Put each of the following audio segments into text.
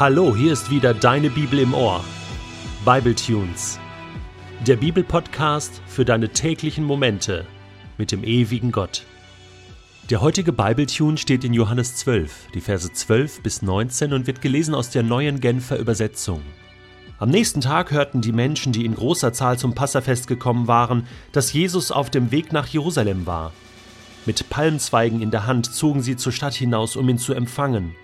Hallo, hier ist wieder deine Bibel im Ohr. Bible Tunes. Der Bibelpodcast für deine täglichen Momente mit dem ewigen Gott. Der heutige Bible Tune steht in Johannes 12, die Verse 12 bis 19 und wird gelesen aus der neuen Genfer Übersetzung. Am nächsten Tag hörten die Menschen, die in großer Zahl zum Passafest gekommen waren, dass Jesus auf dem Weg nach Jerusalem war. Mit Palmzweigen in der Hand zogen sie zur Stadt hinaus, um ihn zu empfangen.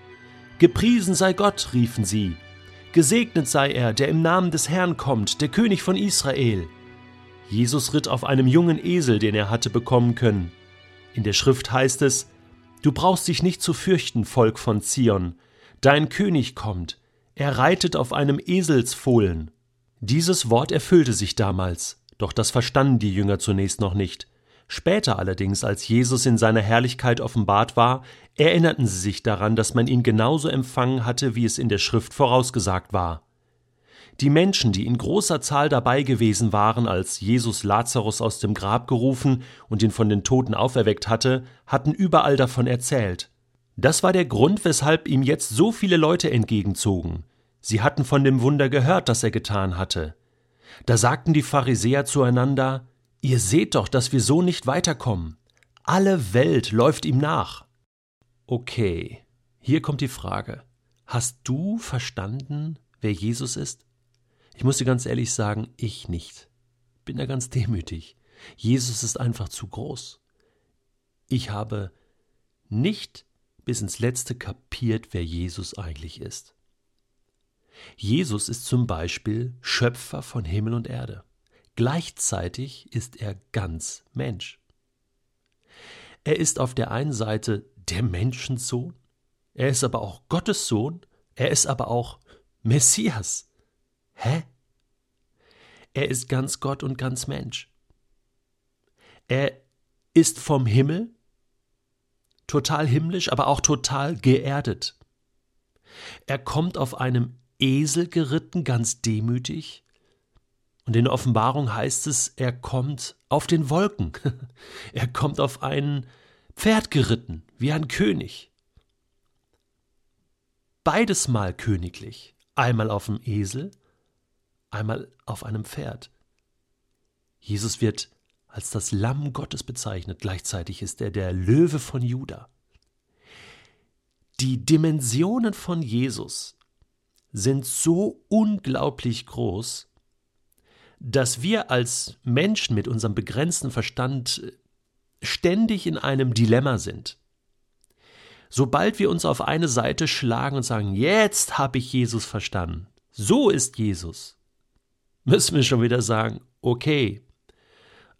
Gepriesen sei Gott, riefen sie. Gesegnet sei er, der im Namen des Herrn kommt, der König von Israel. Jesus ritt auf einem jungen Esel, den er hatte bekommen können. In der Schrift heißt es, Du brauchst dich nicht zu fürchten, Volk von Zion. Dein König kommt. Er reitet auf einem Eselsfohlen. Dieses Wort erfüllte sich damals, doch das verstanden die Jünger zunächst noch nicht. Später allerdings, als Jesus in seiner Herrlichkeit offenbart war, erinnerten sie sich daran, dass man ihn genauso empfangen hatte, wie es in der Schrift vorausgesagt war. Die Menschen, die in großer Zahl dabei gewesen waren, als Jesus Lazarus aus dem Grab gerufen und ihn von den Toten auferweckt hatte, hatten überall davon erzählt. Das war der Grund, weshalb ihm jetzt so viele Leute entgegenzogen. Sie hatten von dem Wunder gehört, das er getan hatte. Da sagten die Pharisäer zueinander Ihr seht doch, dass wir so nicht weiterkommen. Alle Welt läuft ihm nach. Okay, hier kommt die Frage. Hast du verstanden, wer Jesus ist? Ich muss dir ganz ehrlich sagen, ich nicht. Bin da ganz demütig. Jesus ist einfach zu groß. Ich habe nicht bis ins letzte kapiert, wer Jesus eigentlich ist. Jesus ist zum Beispiel Schöpfer von Himmel und Erde. Gleichzeitig ist er ganz Mensch. Er ist auf der einen Seite der Menschensohn, er ist aber auch Gottes Sohn, er ist aber auch Messias. Hä? Er ist ganz Gott und ganz Mensch. Er ist vom Himmel, total himmlisch, aber auch total geerdet. Er kommt auf einem Esel geritten, ganz demütig, und in der Offenbarung heißt es, er kommt auf den Wolken. er kommt auf ein Pferd geritten, wie ein König. Beides mal königlich. Einmal auf dem Esel, einmal auf einem Pferd. Jesus wird als das Lamm Gottes bezeichnet, gleichzeitig ist er der Löwe von Juda. Die Dimensionen von Jesus sind so unglaublich groß, dass wir als Menschen mit unserem begrenzten Verstand ständig in einem Dilemma sind. Sobald wir uns auf eine Seite schlagen und sagen, jetzt habe ich Jesus verstanden, so ist Jesus, müssen wir schon wieder sagen, okay,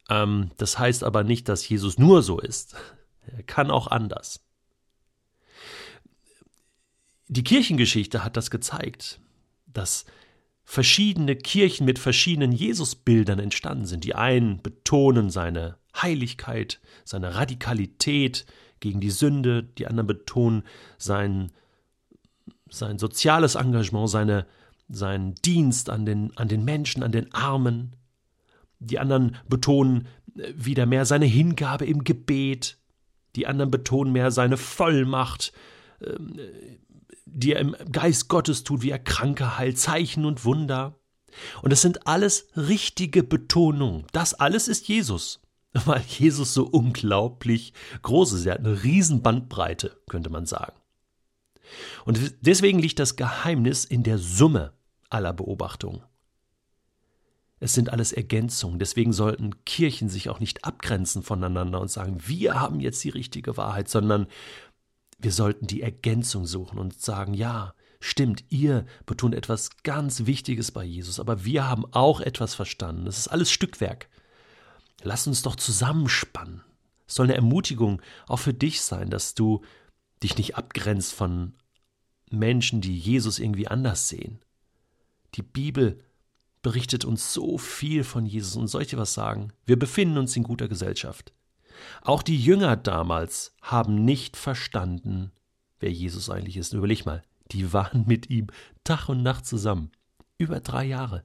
ähm, das heißt aber nicht, dass Jesus nur so ist. Er kann auch anders. Die Kirchengeschichte hat das gezeigt, dass verschiedene Kirchen mit verschiedenen Jesusbildern entstanden sind. Die einen betonen seine Heiligkeit, seine Radikalität gegen die Sünde, die anderen betonen sein, sein soziales Engagement, seine, seinen Dienst an den, an den Menschen, an den Armen. Die anderen betonen wieder mehr seine Hingabe im Gebet. Die anderen betonen mehr seine Vollmacht, ähm, die er im Geist Gottes tut, wie er Kranke heilt, Zeichen und Wunder. Und das sind alles richtige Betonungen. Das alles ist Jesus. Weil Jesus so unglaublich groß ist. Er hat eine riesen Bandbreite, könnte man sagen. Und deswegen liegt das Geheimnis in der Summe aller Beobachtungen. Es sind alles Ergänzungen. Deswegen sollten Kirchen sich auch nicht abgrenzen voneinander und sagen, wir haben jetzt die richtige Wahrheit, sondern wir sollten die Ergänzung suchen und sagen, ja, stimmt, ihr betont etwas ganz Wichtiges bei Jesus, aber wir haben auch etwas verstanden. Das ist alles Stückwerk. Lass uns doch zusammenspannen. Es soll eine Ermutigung auch für dich sein, dass du dich nicht abgrenzt von Menschen, die Jesus irgendwie anders sehen. Die Bibel berichtet uns so viel von Jesus und soll was sagen? Wir befinden uns in guter Gesellschaft. Auch die Jünger damals haben nicht verstanden, wer Jesus eigentlich ist. Überleg mal, die waren mit ihm Tag und Nacht zusammen. Über drei Jahre.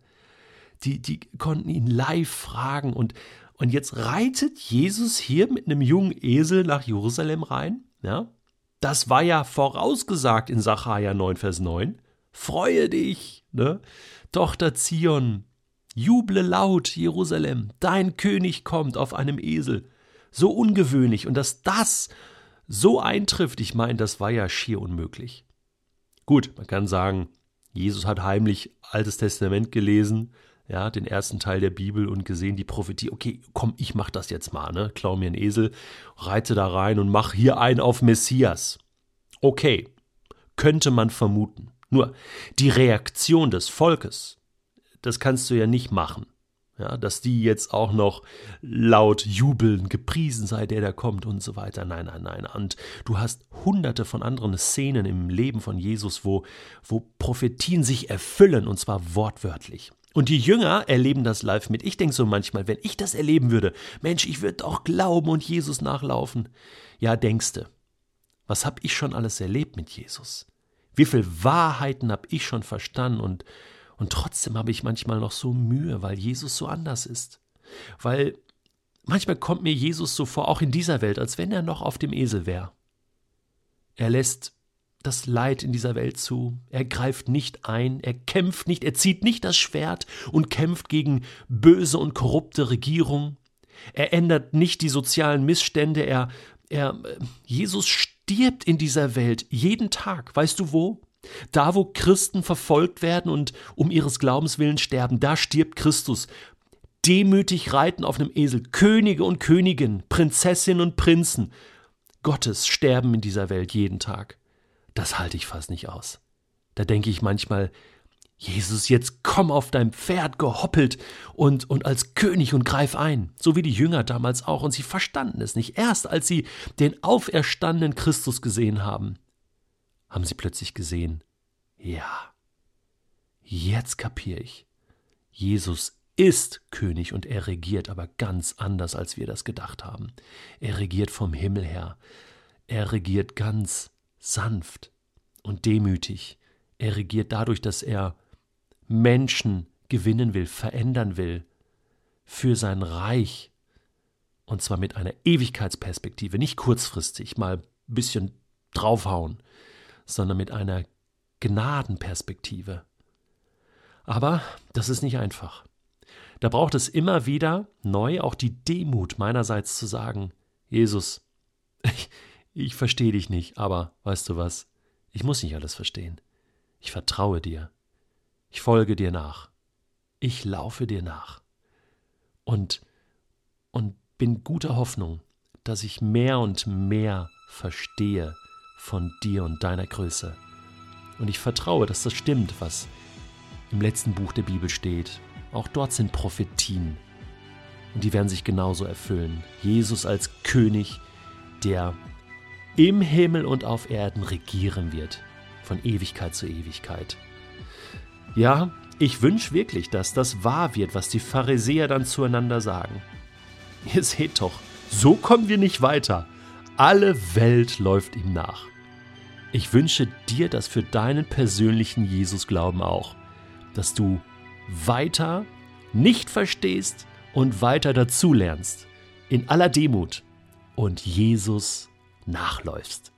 Die, die konnten ihn live fragen und, und jetzt reitet Jesus hier mit einem jungen Esel nach Jerusalem rein. Ja? Das war ja vorausgesagt in Sacharja 9, Vers 9. freue dich, ne? Tochter Zion, juble laut, Jerusalem, dein König kommt auf einem Esel. So ungewöhnlich und dass das so eintrifft, ich meine, das war ja schier unmöglich. Gut, man kann sagen, Jesus hat heimlich Altes Testament gelesen, ja, den ersten Teil der Bibel und gesehen die Prophetie, okay, komm, ich mach das jetzt mal, ne? Klau mir einen Esel, reite da rein und mach hier einen auf Messias. Okay, könnte man vermuten. Nur die Reaktion des Volkes, das kannst du ja nicht machen. Ja, dass die jetzt auch noch laut jubeln, gepriesen sei der, der kommt und so weiter. Nein, nein, nein. Und du hast hunderte von anderen Szenen im Leben von Jesus, wo, wo Prophetien sich erfüllen, und zwar wortwörtlich. Und die Jünger erleben das live mit. Ich denke so manchmal, wenn ich das erleben würde, Mensch, ich würde auch glauben und Jesus nachlaufen. Ja, denkste, was hab ich schon alles erlebt mit Jesus? Wie viel Wahrheiten hab ich schon verstanden und, und trotzdem habe ich manchmal noch so Mühe, weil Jesus so anders ist. Weil manchmal kommt mir Jesus so vor, auch in dieser Welt, als wenn er noch auf dem Esel wäre. Er lässt das Leid in dieser Welt zu. Er greift nicht ein, er kämpft nicht, er zieht nicht das Schwert und kämpft gegen böse und korrupte Regierungen. Er ändert nicht die sozialen Missstände, er, er, Jesus stirbt in dieser Welt jeden Tag. Weißt du wo? Da, wo Christen verfolgt werden und um ihres Glaubens willen sterben, da stirbt Christus. Demütig reiten auf einem Esel Könige und Königinnen, Prinzessinnen und Prinzen Gottes sterben in dieser Welt jeden Tag. Das halte ich fast nicht aus. Da denke ich manchmal, Jesus, jetzt komm auf dein Pferd gehoppelt und, und als König und greif ein, so wie die Jünger damals auch, und sie verstanden es nicht. Erst als sie den auferstandenen Christus gesehen haben, haben sie plötzlich gesehen, ja, jetzt kapiere ich. Jesus ist König und er regiert aber ganz anders, als wir das gedacht haben. Er regiert vom Himmel her. Er regiert ganz sanft und demütig. Er regiert dadurch, dass er Menschen gewinnen will, verändern will für sein Reich. Und zwar mit einer Ewigkeitsperspektive, nicht kurzfristig mal ein bisschen draufhauen, sondern mit einer Gnadenperspektive. Aber das ist nicht einfach. Da braucht es immer wieder neu auch die Demut meinerseits zu sagen, Jesus, ich, ich verstehe dich nicht, aber weißt du was, ich muss nicht alles verstehen. Ich vertraue dir. Ich folge dir nach. Ich laufe dir nach. Und, und bin guter Hoffnung, dass ich mehr und mehr verstehe von dir und deiner Größe. Und ich vertraue, dass das stimmt, was im letzten Buch der Bibel steht. Auch dort sind Prophetien. Und die werden sich genauso erfüllen. Jesus als König, der im Himmel und auf Erden regieren wird, von Ewigkeit zu Ewigkeit. Ja, ich wünsche wirklich, dass das wahr wird, was die Pharisäer dann zueinander sagen. Ihr seht doch, so kommen wir nicht weiter. Alle Welt läuft ihm nach. Ich wünsche dir das für deinen persönlichen Jesus-Glauben auch, dass du weiter nicht verstehst und weiter dazulernst, in aller Demut und Jesus nachläufst.